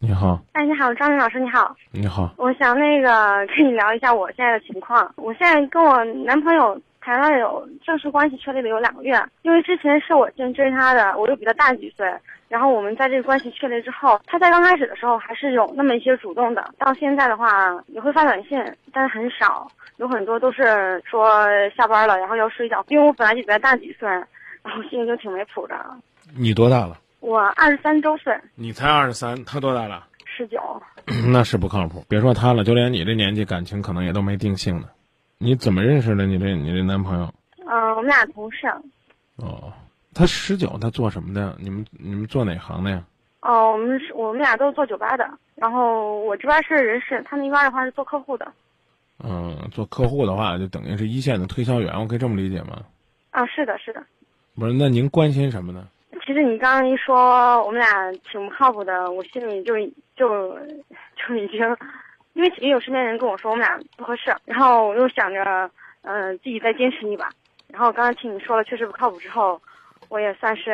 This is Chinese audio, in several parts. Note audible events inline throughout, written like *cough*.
你好，哎，你好，张明老师，你好。你好，我想那个跟你聊一下我现在的情况。我现在跟我男朋友谈了有正式关系确立了有两个月，因为之前是我先追他的，我又比他大几岁。然后我们在这个关系确立之后，他在刚开始的时候还是有那么一些主动的，到现在的话也会发短信，但是很少，有很多都是说下班了，然后要睡觉。因为我本来就比他大几岁，然后心里就挺没谱的。你多大了？我二十三周岁，你才二十三，他多大了？十九。*clears throat* 那是不靠谱。别说他了，就连你这年纪，感情可能也都没定性呢。你怎么认识的你这你这男朋友？嗯，我们俩同事。哦，他十九，他做什么的？你们你们做哪行的呀？哦，我们是我们俩都是做酒吧的，然后我这边是人事，他那边的话是做客户的。嗯，做客户的话，就等于是一线的推销员，我可以这么理解吗？啊，是的，是的。不是，那您关心什么呢？其实你刚刚一说我们俩挺不靠谱的，我心里就就就已经，因为也有身边人跟我说我们俩不合适，然后我又想着，嗯，自己再坚持一把。然后刚刚听你说了确实不靠谱之后，我也算是，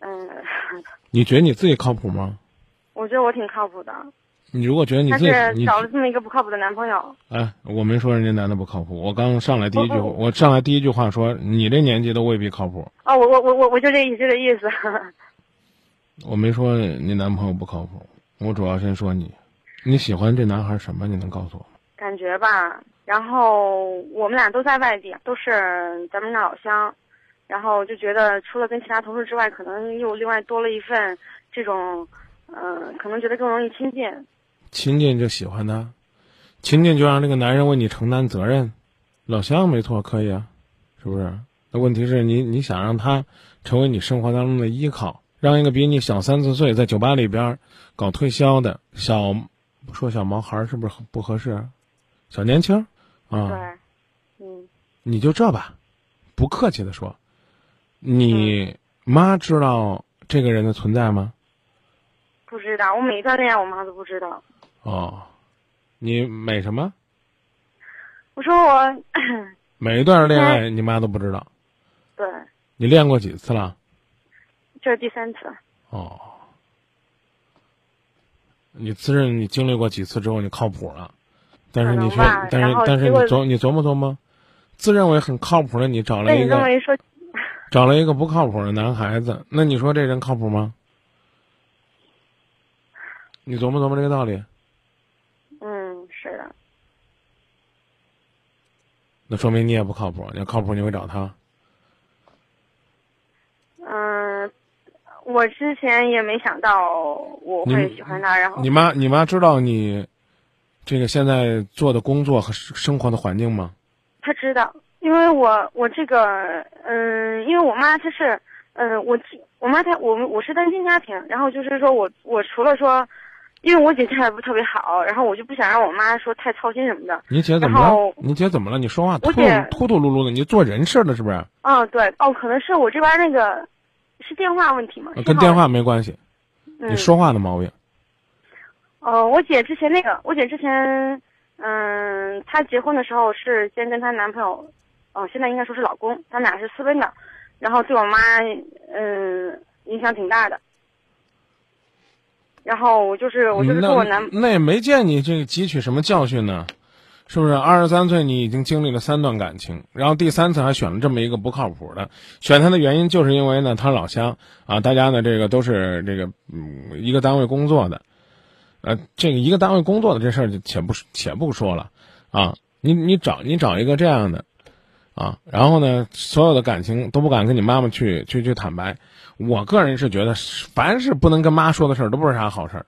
嗯。*laughs* 你觉得你自己靠谱吗？我觉得我挺靠谱的。你如果觉得你自己找了这么一个不靠谱的男朋友，哎，我没说人家男的不靠谱，我刚上来第一句，我上来第一句话说你这年纪都未必靠谱。哦，我我我我我就这意就这意思。*laughs* 我没说你男朋友不靠谱，我主要先说你，你喜欢这男孩什么？你能告诉我吗？感觉吧，然后我们俩都在外地，都是咱们那老乡，然后就觉得除了跟其他同事之外，可能又另外多了一份这种，嗯，可能觉得更容易亲近。亲近就喜欢他，亲近就让这个男人为你承担责任，老乡没错，可以啊，是不是？那问题是你你想让他成为你生活当中的依靠，让一个比你小三四岁在酒吧里边搞推销的小，说小毛孩是不是不合适？小年轻，啊，对，嗯，你就这吧，不客气的说，你妈知道这个人的存在吗？不知道，我每一段恋爱我妈都不知道。哦，你美什么？我说我 *coughs* 每一段恋爱你妈都不知道。对。你练过几次了？这是第三次。哦。你自认你经历过几次之后你靠谱了，但是你却但是但是你琢你琢磨琢磨，自认为很靠谱的你找了一个 *laughs* 找了一个不靠谱的男孩子，那你说这人靠谱吗？你琢磨琢磨这个道理。是的，那说明你也不靠谱。你要靠谱，你会找他。嗯，我之前也没想到我会喜欢他。然后，你妈，你妈知道你这个现在做的工作和生活的环境吗？她知道，因为我我这个嗯，因为我妈她是嗯，我我妈她我们我是单亲家庭，然后就是说我我除了说。因为我姐态度不特别好，然后我就不想让我妈说太操心什么的。你姐怎么了？你姐怎么了？你说话突突突噜噜的，你做人事的是不是？嗯，对，哦，可能是我这边那个是电话问题吗。跟电话没关系，你说话的毛病。哦，我姐之前那个，我姐之前，嗯，她结婚的时候是先跟她男朋友，哦，现在应该说是老公，他俩是私奔的，然后对我妈，嗯，影响挺大的。然后我就是我就是跟我男那也没见你这个汲取什么教训呢，是不是？二十三岁你已经经历了三段感情，然后第三次还选了这么一个不靠谱的，选他的原因就是因为呢他老乡啊，大家呢这个都是这个嗯一个单位工作的，呃这个一个单位工作的这事儿就且不且不说了啊，你你找你找一个这样的。啊，然后呢，所有的感情都不敢跟你妈妈去去去坦白。我个人是觉得，凡是不能跟妈说的事儿，都不是啥好事儿。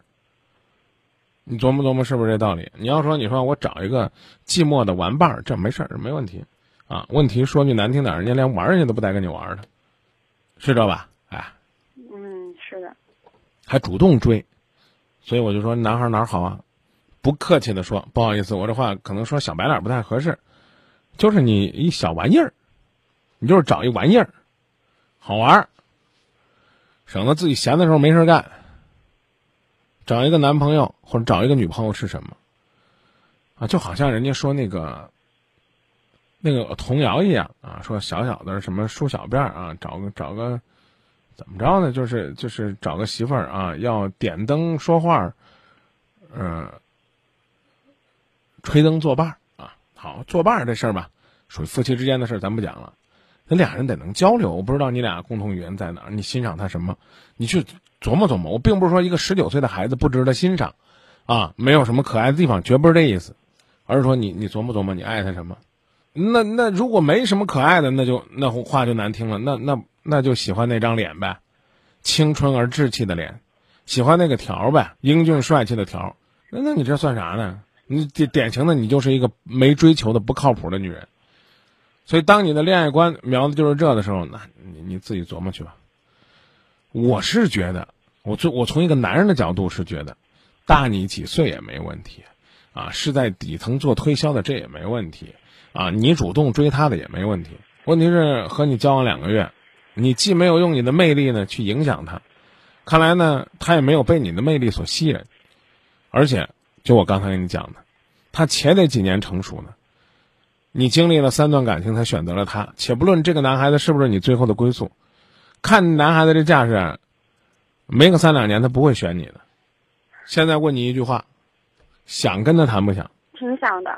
你琢磨琢磨，是不是这道理？你要说，你说我找一个寂寞的玩伴儿，这没事儿，没问题。啊，问题说句难听点，人家连玩儿人家都不带跟你玩儿的，是这吧？哎，嗯，是的，还主动追，所以我就说，男孩哪儿好啊？不客气的说，不好意思，我这话可能说小白脸不太合适。就是你一小玩意儿，你就是找一玩意儿，好玩儿，省得自己闲的时候没事干。找一个男朋友或者找一个女朋友是什么？啊，就好像人家说那个那个童谣一样啊，说小小的什么梳小辫儿啊，找个找个怎么着呢？就是就是找个媳妇儿啊，要点灯说话，嗯、吹灯作伴儿。好，作伴这事儿吧，属于夫妻之间的事儿，咱不讲了。那俩人得能交流，我不知道你俩共同语言在哪儿，你欣赏他什么？你去琢磨琢磨。我并不是说一个十九岁的孩子不值得欣赏，啊，没有什么可爱的地方，绝不是这意思，而是说你你琢磨琢磨，你爱他什么？那那如果没什么可爱的，那就那话就难听了，那那那就喜欢那张脸呗，青春而稚气的脸，喜欢那个条呗，英俊帅气的条。那那你这算啥呢？你典典型的你就是一个没追求的不靠谱的女人。所以，当你的恋爱观瞄的就是这的时候，那你你自己琢磨去吧。我是觉得，我从我从一个男人的角度是觉得，大你几岁也没问题，啊，是在底层做推销的这也没问题，啊，你主动追她的也没问题。问题是和你交往两个月，你既没有用你的魅力呢去影响她，看来呢她也没有被你的魅力所吸引，而且就我刚才跟你讲的，他且得几年成熟呢。你经历了三段感情才选择了他，且不论这个男孩子是不是你最后的归宿，看男孩子这架势，没个三两年他不会选你的。现在问你一句话，想跟他谈不想？挺想的，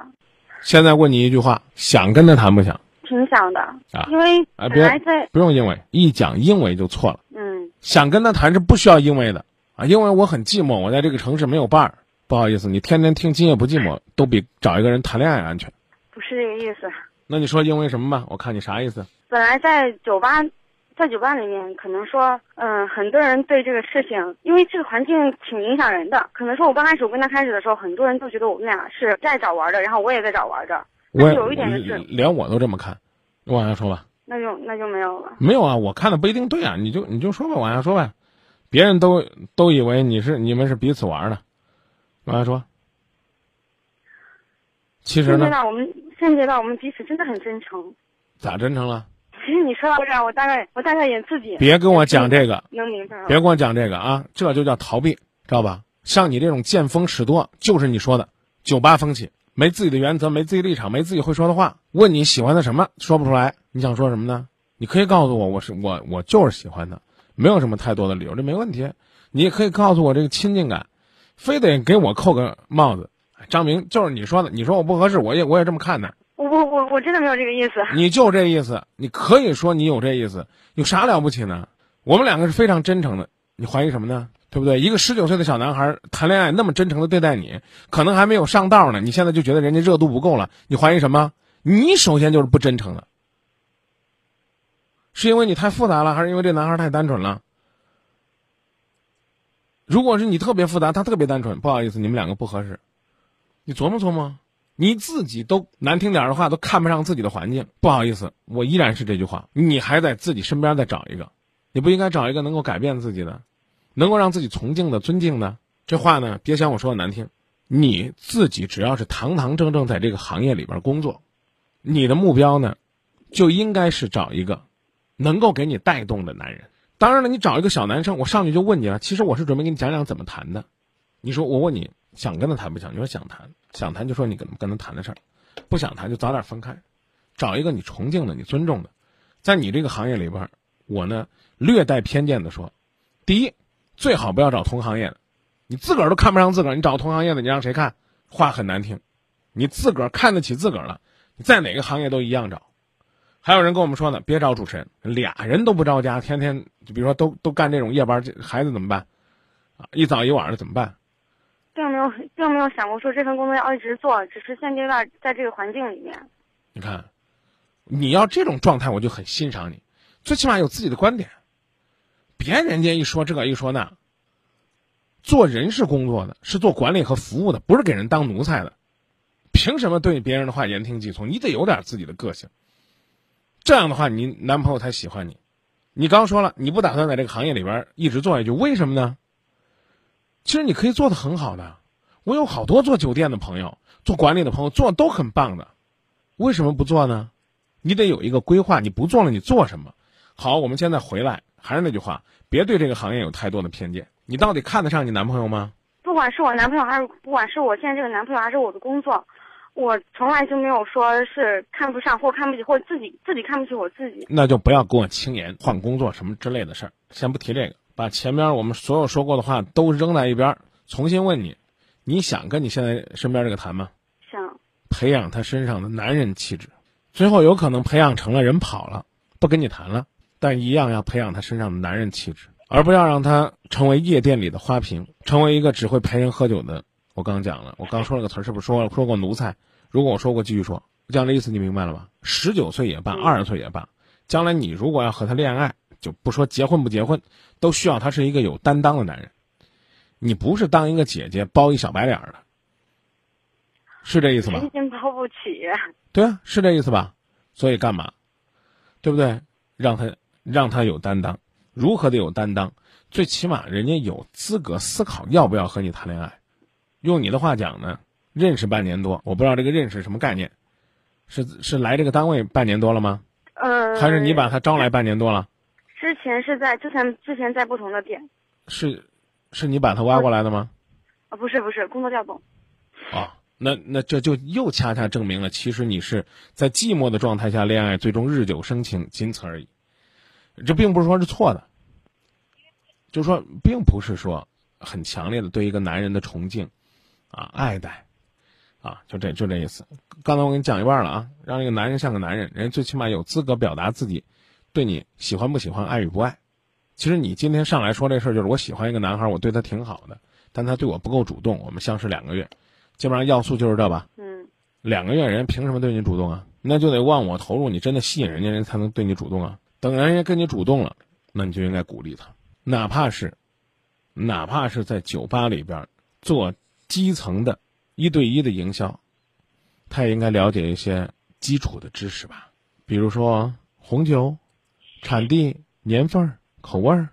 现在问你一句话，想跟他谈不想？挺想的，啊因为啊别不用因为一讲因为就错了，嗯想跟他谈是不需要因为的啊，因为我很寂寞，我在这个城市没有伴儿。不好意思，你天天听今夜不寂寞，都比找一个人谈恋爱安全。不是这个意思。那你说因为什么吧？我看你啥意思？本来在酒吧，在酒吧里面，可能说，嗯、很多人对这个事情，因为这个环境挺影响人的。可能说我刚开始我跟他开始的时候，很多人都觉得我们俩是在找玩的，然后我也在找玩的，我也但是有一点就是连我都这么看。你往下说吧。那就那就没有了。没有啊，我看的不一定对啊，你就你就说吧，往下说呗。别人都都以为你是你们是彼此玩的，往下说。其实呢，现我们现阶段我们彼此真的很真诚。咋真诚了？其实你说到这儿，我大概我大概也自己别跟我讲这个，能明白。别跟我讲这个啊，这就叫逃避，知道吧？像你这种见风使舵，就是你说的酒吧风气，没自己的原则，没自己立场，没自己会说的话。问你喜欢的什么，说不出来，你想说什么呢？你可以告诉我，我是我我就是喜欢他，没有什么太多的理由，这没问题。你也可以告诉我这个亲近感，非得给我扣个帽子。张明就是你说的，你说我不合适，我也我也这么看的，我我我我真的没有这个意思。你就这意思，你可以说你有这意思，有啥了不起呢？我们两个是非常真诚的，你怀疑什么呢？对不对？一个十九岁的小男孩谈恋爱那么真诚的对待你，可能还没有上道呢，你现在就觉得人家热度不够了，你怀疑什么？你首先就是不真诚的，是因为你太复杂了，还是因为这男孩太单纯了？如果是你特别复杂，他特别单纯，不好意思，你们两个不合适。你琢磨琢磨，你自己都难听点的话都看不上自己的环境，不好意思，我依然是这句话，你还在自己身边再找一个，你不应该找一个能够改变自己的，能够让自己崇敬的、尊敬的。这话呢，别嫌我说的难听，你自己只要是堂堂正正在这个行业里边工作，你的目标呢，就应该是找一个能够给你带动的男人。当然了，你找一个小男生，我上去就问你了。其实我是准备给你讲讲怎么谈的。你说我问你想跟他谈不想？你说想谈，想谈就说你跟跟他谈的事儿，不想谈就早点分开，找一个你崇敬的、你尊重的。在你这个行业里边，我呢略带偏见的说，第一，最好不要找同行业的，你自个儿都看不上自个儿，你找同行业的，你让谁看？话很难听，你自个儿看得起自个儿了，你在哪个行业都一样找。还有人跟我们说呢，别找主持人，俩人都不着家，天天就比如说都都干这种夜班，这孩子怎么办？啊，一早一晚的怎么办？并没有并没有想过说这份工作要一直做，只是现阶段在这个环境里面。你看，你要这种状态，我就很欣赏你，最起码有自己的观点，别人家一说这个一说那。做人事工作的，是做管理和服务的，不是给人当奴才的。凭什么对别人的话言听计从？你得有点自己的个性。这样的话，你男朋友才喜欢你。你刚说了，你不打算在这个行业里边一直做下去，为什么呢？其实你可以做的很好的。我有好多做酒店的朋友，做管理的朋友，做都很棒的。为什么不做呢？你得有一个规划，你不做了，你做什么？好，我们现在回来，还是那句话，别对这个行业有太多的偏见。你到底看得上你男朋友吗？不管是我男朋友还是不管是我现在这个男朋友还是我的工作，我从来就没有说是看不上或看不起，或自己自己看不起我自己。那就不要跟我轻言换工作什么之类的事儿。先不提这个，把前面我们所有说过的话都扔在一边儿，重新问你：你想跟你现在身边这个谈吗？想培养他身上的男人气质，最后有可能培养成了人跑了，不跟你谈了，但一样要培养他身上的男人气质，而不要让他成为夜店里的花瓶，成为一个只会陪人喝酒的。我刚讲了，我刚说了个词儿，是不是说了说过奴才？如果我说过，继续说，这样的意思你明白了吧？十九岁也罢，二十岁也罢，将来你如果要和他恋爱，就不说结婚不结婚，都需要他是一个有担当的男人。你不是当一个姐姐包一小白脸儿的，是这意思吧？真心包不起。对啊，是这意思吧？所以干嘛？对不对？让他让他有担当，如何的有担当？最起码人家有资格思考要不要和你谈恋爱。用你的话讲呢，认识半年多，我不知道这个认识什么概念，是是来这个单位半年多了吗？呃，还是你把他招来半年多了？之前是在之前之前在不同的店是，是你把他挖过来的吗？啊，不是不是工作调动。啊，那那这就又恰恰证明了，其实你是在寂寞的状态下恋爱，最终日久生情，仅此而已。这并不是说是错的，就是说，并不是说很强烈的对一个男人的崇敬，啊，爱戴，啊，就这就这意思。刚才我给你讲一半了啊，让这个男人像个男人，人家最起码有资格表达自己对你喜欢不喜欢、爱与不爱。其实你今天上来说这事儿，就是我喜欢一个男孩，我对他挺好的，但他对我不够主动。我们相识两个月，基本上要素就是这吧。嗯，两个月人凭什么对你主动啊？那就得忘我投入，你真的吸引人家，人才能对你主动啊。等人家跟你主动了，那你就应该鼓励他，哪怕是，哪怕是在酒吧里边做基层的一对一的营销，他也应该了解一些基础的知识吧，比如说红酒、产地、年份儿、口味儿，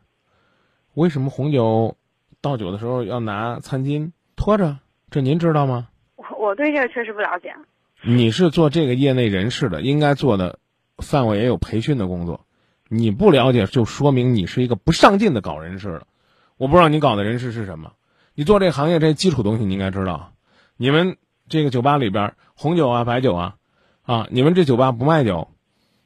为什么红酒倒酒的时候要拿餐巾托着？这您知道吗？我我对这个确实不了解。你是做这个业内人士的，应该做的范围也有培训的工作。你不了解，就说明你是一个不上进的搞人事的。我不知道你搞的人事是什么。你做这行业这基础东西你应该知道。你们这个酒吧里边红酒啊、白酒啊，啊，你们这酒吧不卖酒，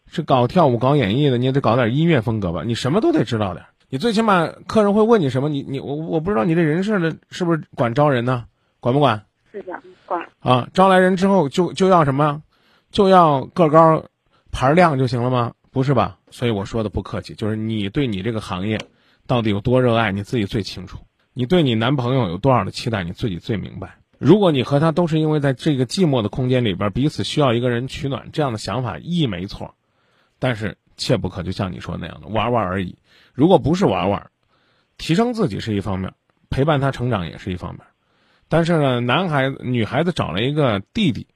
是搞跳舞、搞演艺的，你也得搞点音乐风格吧？你什么都得知道点。你最起码客人会问你什么？你你我我不知道你这人事的是不是管招人呢？管不管？是的，管。啊，招来人之后就就要什么？就要个高、牌亮就行了吗？不是吧？所以我说的不客气，就是你对你这个行业到底有多热爱，你自己最清楚。你对你男朋友有多少的期待，你自己最明白。如果你和他都是因为在这个寂寞的空间里边彼此需要一个人取暖，这样的想法亦没错，但是切不可就像你说那样的玩玩而已。如果不是玩玩，提升自己是一方面，陪伴他成长也是一方面。但是呢，男孩子、女孩子找了一个弟弟，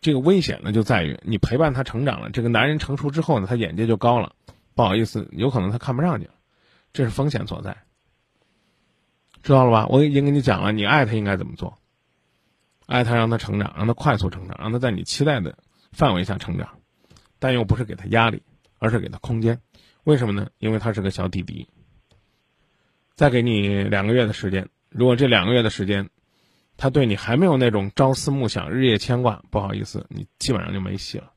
这个危险呢就在于你陪伴他成长了，这个男人成熟之后呢，他眼界就高了，不好意思，有可能他看不上你了，这是风险所在。知道了吧？我已经跟你讲了，你爱他应该怎么做。爱他，让他成长，让他快速成长，让他在你期待的范围下成长，但又不是给他压力，而是给他空间。为什么呢？因为他是个小弟弟。再给你两个月的时间，如果这两个月的时间，他对你还没有那种朝思暮想、日夜牵挂，不好意思，你基本上就没戏了。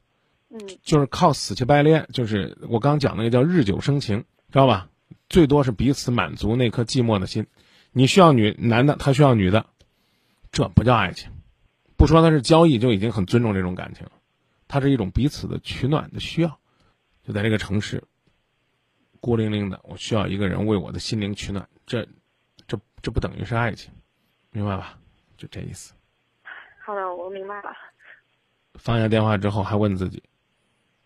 嗯，就是靠死乞白咧，就是我刚讲那个叫日久生情，知道吧？最多是彼此满足那颗寂寞的心。你需要女男的，他需要女的，这不叫爱情。不说他是交易，就已经很尊重这种感情了。它是一种彼此的取暖的需要。就在这个城市，孤零零的，我需要一个人为我的心灵取暖。这，这这不等于是爱情，明白吧？就这意思。好的，我明白了。放下电话之后，还问自己：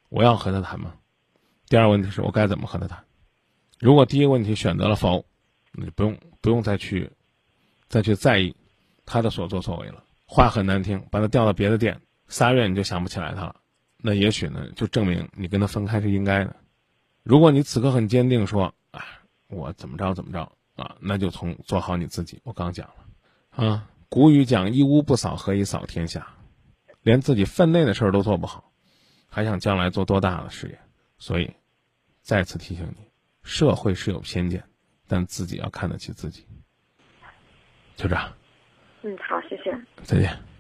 我要和他谈吗？第二个问题是我该怎么和他谈？如果第一个问题选择了否，那就不用不用再去再去在意他的所作所为了。话很难听，把他调到别的店，仨月你就想不起来他了，那也许呢，就证明你跟他分开是应该的。如果你此刻很坚定说：“啊，我怎么着怎么着啊”，那就从做好你自己。我刚讲了啊，古语讲“一屋不扫，何以扫天下”，连自己分内的事儿都做不好，还想将来做多大的事业？所以，再次提醒你，社会是有偏见，但自己要看得起自己。就这样。嗯，好，谢谢。再见。